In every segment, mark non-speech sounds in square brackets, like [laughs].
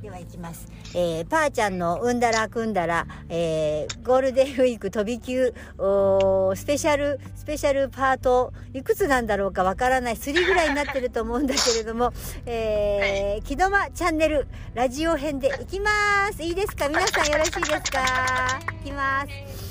ではいきます、えー、パーちゃんのうんだらくんだら、えー、ゴールデンウィーク飛び級スペシャルスペシャルパートいくつなんだろうかわからない3ぐらいになってると思うんだけれども「えー、木戸間チャンネル」ラジオ編で行きます。いいですか？皆さんよろしいですか？行きます。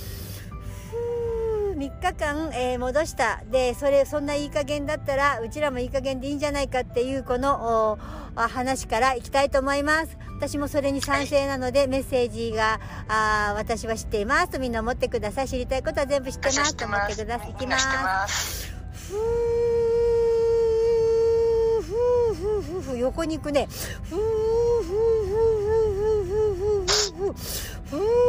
3日間、えー、戻した。でそれそんないい加減だったらうちらもいい加減でいいんじゃないかっていうこの話からいきたいと思います。私もそれに賛成なので、はい、メッセージがあ私は知っています。とみんな思ってください。知りたいことは全部知ってます。と思ってください。いきます。ふーふーふーふーー横に行くねふーふーふーふーふーふーふーー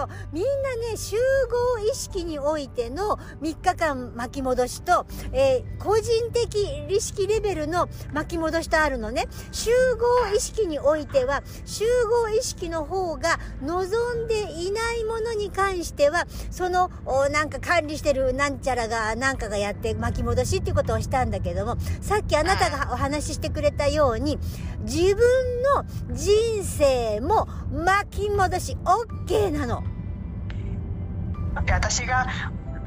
よ。みんなね集合意識においての3日間巻き戻しと、えー、個人的意識レベルの巻き戻しとあるのね。集合意識においては集合意識の方が望んでいものに関してはそのなんか管理してるなんちゃらがなんかがやって巻き戻しっていうことをしたんだけどもさっきあなたがお話ししてくれたように自分の人生も巻き戻し OK なの。私が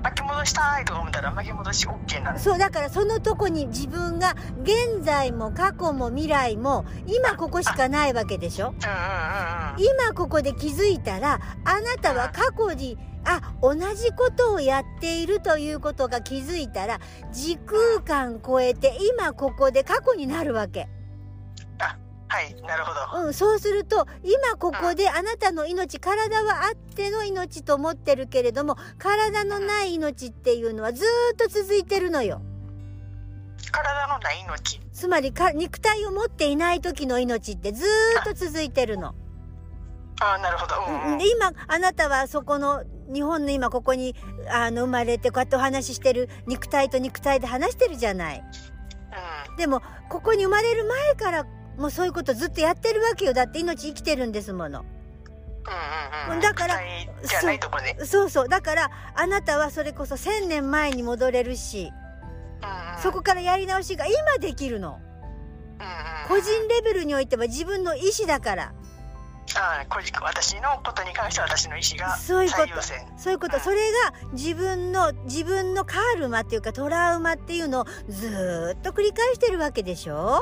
巻き戻したいと思ったら巻き戻し OK なのそうだからそのとこに自分が現在も過去も未来も今ここしかないわけでしょ、うんうんうん、今ここで気づいたらあなたは過去にあ同じことをやっているということが気づいたら時空間超えて今ここで過去になるわけ。はいなるほど、うん、そうすると今ここであなたの命、体はあっての命と思ってるけれども体のない命っていうのはずっと続いてるのよ。体のない命つまりか肉体を持っていない時の命ってずっと続いてるの。ああなるほど、うんうん、で今あなたはそこの日本の今ここにあの生まれてこうやってお話ししてる肉体と肉体で話してるじゃない。うん、でもここに生まれる前からもうそういうことずっとやってるわけよ。だって命生きてるんですもの。うんうんうん、だからそそうそう。だからあなたはそれこそ1,000年前に戻れるし、うんうん、そこからやり直しが今できるの、うんうん、個人レベルにおいては自分の意思だから。ああ私のことに関しては私の意思がそういうこと。そういうこと、うん、それが自分の自分のカールマっていうかトラウマっていうのをずっと繰り返してるわけでしょ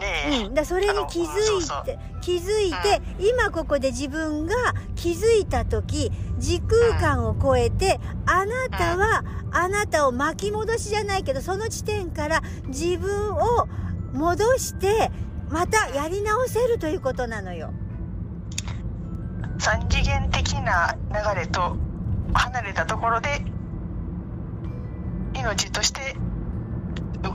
ね。うん、だそれに気づいて気づいて、うん、今ここで自分が気づいた時時空間を超えて、あなたは、あなたを巻き戻しじゃないけどその地点から自分を戻してまたやり直せるということなのよ。三次元的な流れと離れたところで命として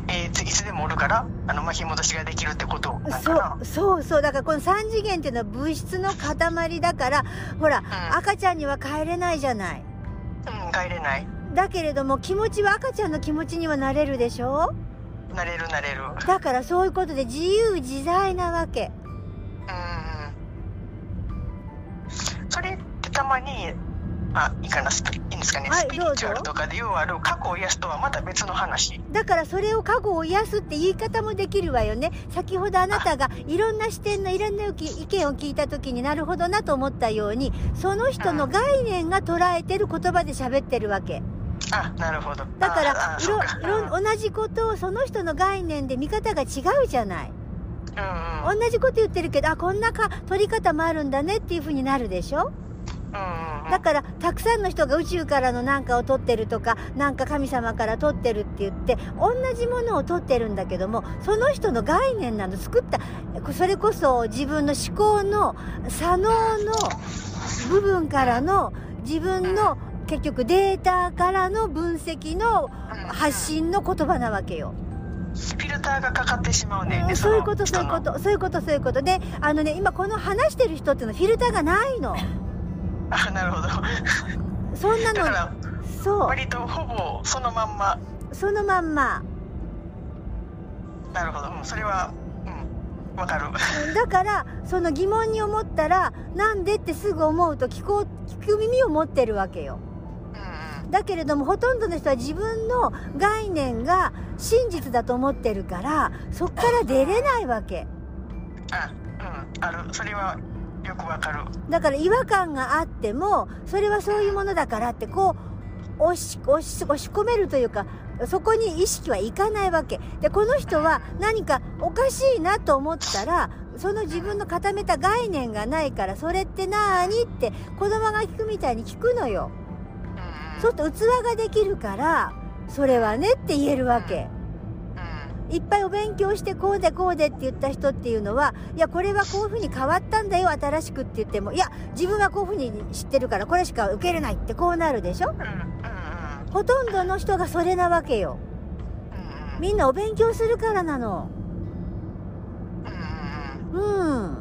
えー、いつでもおるからあの巻き戻しができるってことなんかな。そうそうだからこの3次元っていうのは物質の塊だからほら、うん、赤ちゃんには帰れないじゃない。うん帰れない。だけれども気持ちは赤ちゃんの気持ちにはなれるでしょ？なれるなれる。だからそういうことで自由自在なわけ。うん。それってたまにあいいかないいんですかね、はい、スピリチュアルとかで要ある過去を癒すとはまた別の話。だからそれを過去を癒すって言い方もできるわよね。先ほどあなたがいろんな視点のいろんな意見を聞いた時になるほどなと思ったようにその人の概念が捉えてる言葉で喋ってるわけ。あなるほど。だからいろいろ同じことをその人の概念で見方が違うじゃない。うんうん、同じこと言ってるけどあこんなか取り方もあるんだねっていうふうになるでしょだからたくさんの人が宇宙からの何かを取ってるとかなんか神様から取ってるって言って同じものを取ってるんだけどもその人の概念なの作ったそれこそ自分の思考の左脳の部分からの自分の結局データからの分析の発信の言葉なわけよ。フィルターがかかってしまうね、そういうことそういうことそういうことそういうことであのね今この話してる人っていうのはフィルターがないの。あなるほど。そんなのそう。割とほぼそのまんま。そのまんま。なるほど、うん、それは、わかる。だからその疑問に思ったらなんでってすぐ思うと聞こう聞く耳を持ってるわけよ。うん。だけれどもほとんどの人は自分の概念が真実だと思ってるからそっから出れないわけ。あうんある。それはよくわかる。だから違和感があってもそれはそういうものだからってこう押し押し押し込めるというかそこに意識はいかないわけ。でこの人は何かおかしいなと思ったらその自分の固めた概念がないからそれってなーにって子供が聞くみたいに聞くのよ。うん。そうすると器ができるからそれはねって言えるわけ。うんいっぱいお勉強してこうでこうでって言った人っていうのはいやこれはこういうふうに変わったんだよ新しくって言ってもいや自分はこういうふうに知ってるからこれしか受けれないってこうなるでしょ？ほとんどの人がそれなわけよ。うん。みんなお勉強するからなの。うん。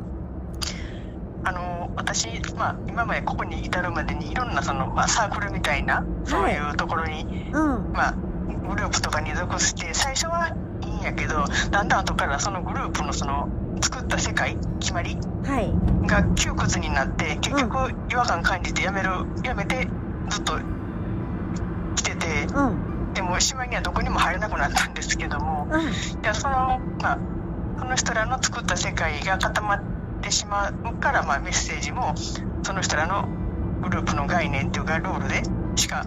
あの私、まあ、今までここに至るまでにいろんなその、まあ、サークルみたいなそういうところに、うん。まあ、グループとかに属して最初はやけどだんだん後からそのグループのその作った世界決まりはい。が窮屈になって結局違和感感じてやめるやめてずっと来ててうん。でもしまいにはどこにも入れなくなったんですけどもうん。いやそのまあその人らの作った世界が固まってしまうから、まあ、メッセージもその人らのグループの概念っていうかルールでしか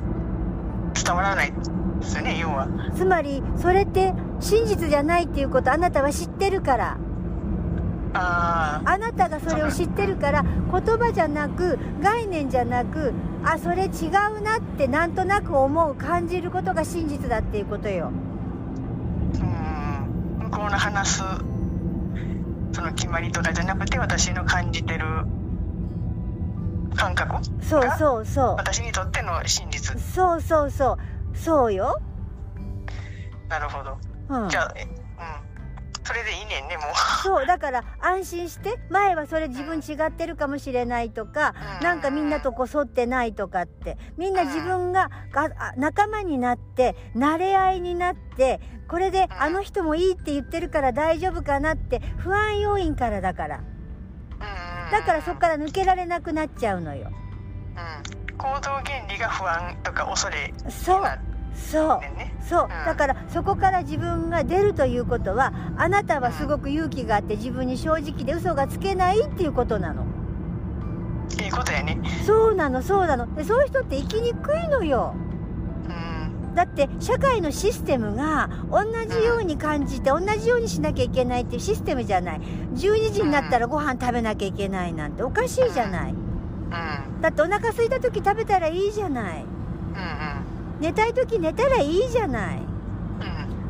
伝わらない。つまりそれって真実じゃないっていうことあなたは知ってるから。あー。あなたがそれを知ってるから言葉じゃなく概念じゃなくあそれ違うなってなんとなく思う感じることが真実だっていうことよ。うん。向こうの話すその決まりとかじゃなくて私の感じてる感覚そうそうそ私にとっての真う実。そうそうそうそうよ、なるほど。うん。じ、ゃあえうん。それでいいねんねもそうだから安心して前はそれ自分違ってるかもしれないとかうん。なんかみんなとこう沿ってないとかって。みんな自分ががあ仲間になって慣れ合いになってこれであの人もいいって言ってるから大丈夫かなって不安要因からだから。ううん。だからそこから抜けられなくなっちゃうのよ。うん、行動原理が不安とか恐れそう。なそうね。そう。うん。だからそこから自分が出るということはあなたはすごく勇気があって自分に正直で嘘がつけないっていうことなの。いいことやね。そうなのそうなの。でそういう人って生きにくいのよ。うん。だって社会のシステムが同じように感じて同じようにしなきゃいけないっていうシステムじゃない。12時になったらご飯食べなきゃいけないなんておかしいじゃない。うん。だってお腹空いた時食べたらいいじゃない。うん寝たい時寝たらいいじゃない。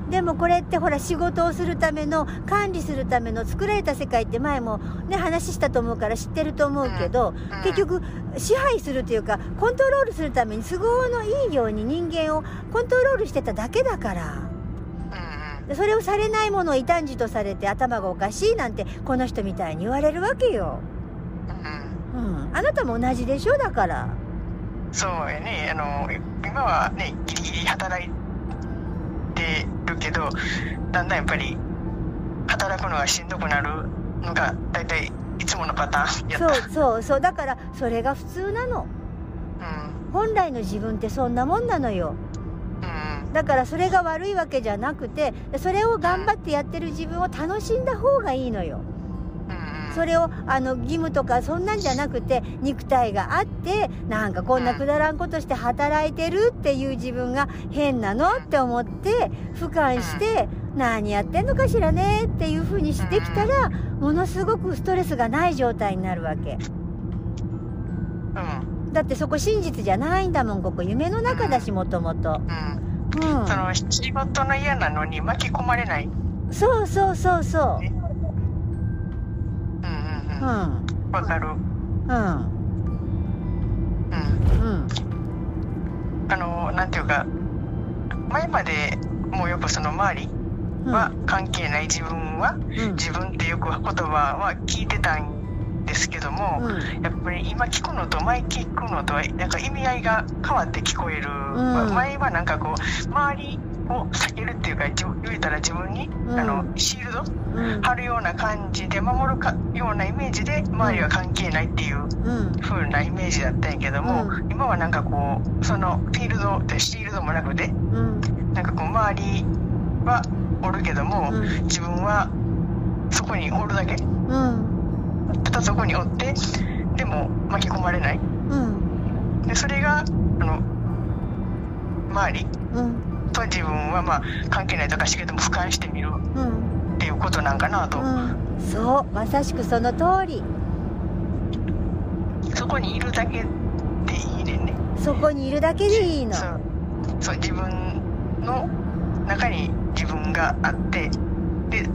でもこれってほら仕事をするための管理するための作られた世界って前もね話したと思うから知ってると思うけど、うん。結局支配するというかコントロールするために都合のいいように人間をコントロールしてただけだから。それをされないものを異端児とされて頭がおかしいなんてこの人みたいに言われるわけよ、うん。うん、あなたも同じでしょだからそうやね。あの今はねギリギリ働いてるけどだんだんやっぱり働くのがしんどくなるのが大体いつものパターンやった。そうそうそう。だからそれが普通なの。うん。本来の自分ってそんなもんなのよ。うん。だからそれが悪いわけじゃなくてそれを頑張ってやってる自分を楽しんだ方がいいのよ。うんそれをあの義務とかそんなんじゃなくて肉体があってなんかこんなくだらんことして働いてるっていう自分が変なのって思って俯瞰して何やってんのかしらねっていう風にしてきたらものすごくストレスがない状態になるわけ。うん。だってそこ真実じゃないんだもんここ。夢の中だしもともと。うん。うん。その仕事の嫌なのに巻き込まれない。そうそうそうそう。ね。うんわかるうん。うん。うんあのなんていうか前までもうよくその周りうんは関係ない自分はうん。自分ってよく言葉は聞いてたんですけども、うん。やっぱり今聞くのと前聞くのとはなんか意味合いが変わって聞こえる、ん。前はなんかこう周りを避けるっていうか言えたら自分に、うん、あのシールド、うん、貼るような感じで守るかようなイメージで周りは関係ないっていう風なイメージだったんやけども、うん、今はなんかこうそのフィールドってシールドもなくて、うん、なんかこう周りはおるけども、自分はそこにおるだけ、ただそこにおってでも巻き込まれない。でそれがあの周り、うん。と自分はまあ関係ないとかしけども俯瞰してみるっていうことなんかなと、うん、そう。まさしくその通り。そこにいるだけでいいねんね。そこにいるだけでいいの。そう。自分の中に自分があってで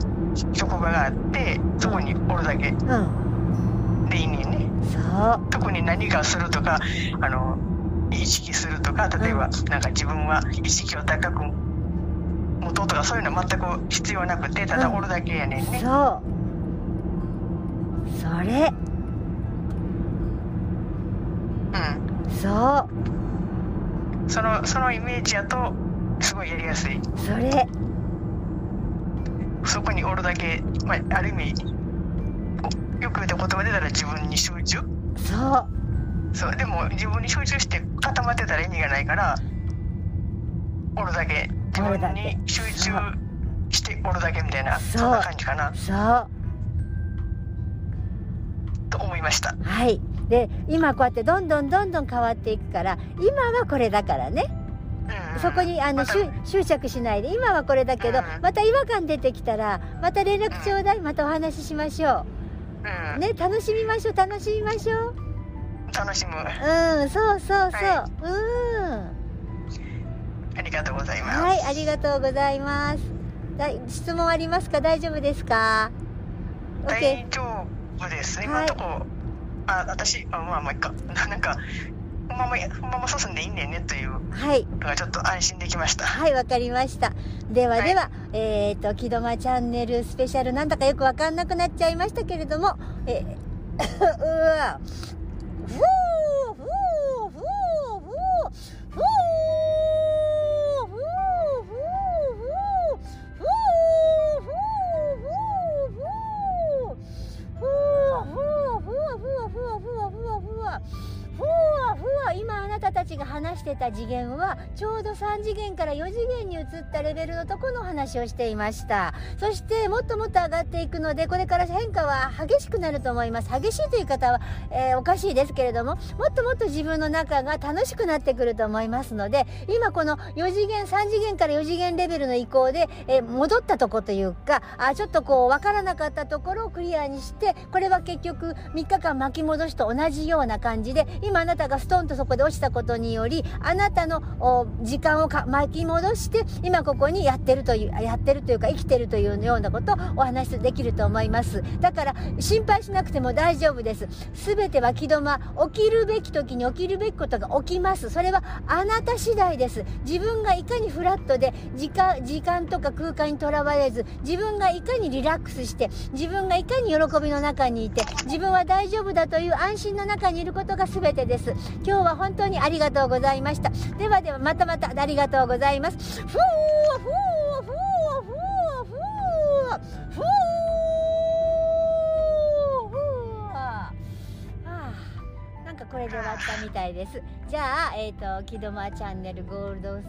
職場があってそこにおるだけ、でいいね、うん、そう。特に何かするとかあの意識するとか例えばなんか自分は意識を高く持とうとかそういうの全く必要なくてただおるだけやねんね、うん、そう。それ。うん。そう。そのそのイメージやとすごいやりやすい。それ。そこにおるだけ、まあ、ある意味よく言うた言葉でたら自分に集中。そう。そうでも自分に集中して固まってたら意味がないからおるだけ。自分に集中しておるだけみたいなそんな感じかな。そう。と思いました。はい。で今こうやってどんどんどんどん変わっていくから今はこれだからね。そこにあの、ま、執着しないで今はこれだけど、また違和感出てきたらまた連絡ちょうだい。またお話ししましょう、ね楽しみましょう楽しみましょう。楽しむ。うんそうそうそう、はい、うん。ありがとうございます。はいありがとうございます。だ質問ありますか？大丈夫ですか？大丈夫。です、今のとこ、はい、あ私あまあもう一回。か [laughs] なんかこのままこのまま進んでいいんだよねというはい。ちょっと安心できました。はいわかりました。ではでは、はい、えっ、ー、と「木戸間チャンネルスペシャル」なんだかよくわかんなくなっちゃいましたけれどもえ [laughs] うわ。Woo! 今あなたたちが話してた次元はちょうど3次元から4次元に移ったレベルのとこの話をしていました。そしてもっともっと上がっていくのでこれから変化は激しくなると思います。激しいという方は、えー、おかしいですけれどももっともっと自分の中が楽しくなってくると思いますので今この4次元3次元から4次元レベルの移行で、えー、戻ったとこというかあちょっとこう分からなかったところをクリアにしてこれは結局3日間巻き戻しと同じような感じで今あなたがストンとそこで落ちたことによりあなたの時間を巻き戻して今ここにやってるというやってるというか生きてるというようなことをお話しできると思います。だから心配しなくても大丈夫です。全ては気止ま起きるべき時に起きるべきことが起きます。それはあなた次第です。自分がいかにフラットで時間時間とか空間にとらわれず自分がいかにリラックスして自分がいかに喜びの中にいて自分は大丈夫だという安心の中にいることが全てです。今日は本当にありがとうございました。ではではまたまたありがとうございます。ふーふーふーふーふーふーなんかこれで終わ。ったみたいです。じゃあ、えっ、ー、と、木戸間チャンネルゴールド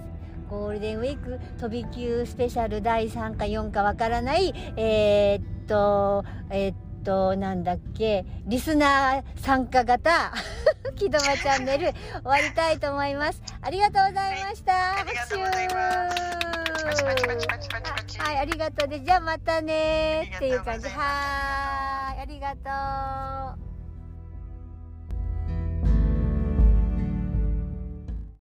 ゴールデンウィーク飛び級スペシャル第3か4かわ。からない、えー、っと、えー、っと、なんだっけ、リスナー参加型 [laughs] 木戸間チャンネル終わりたいと思います。ありがとうございました。はい、拍手はい、ありがとうです。じゃあまたねっていう感じ。はい、ありがとう。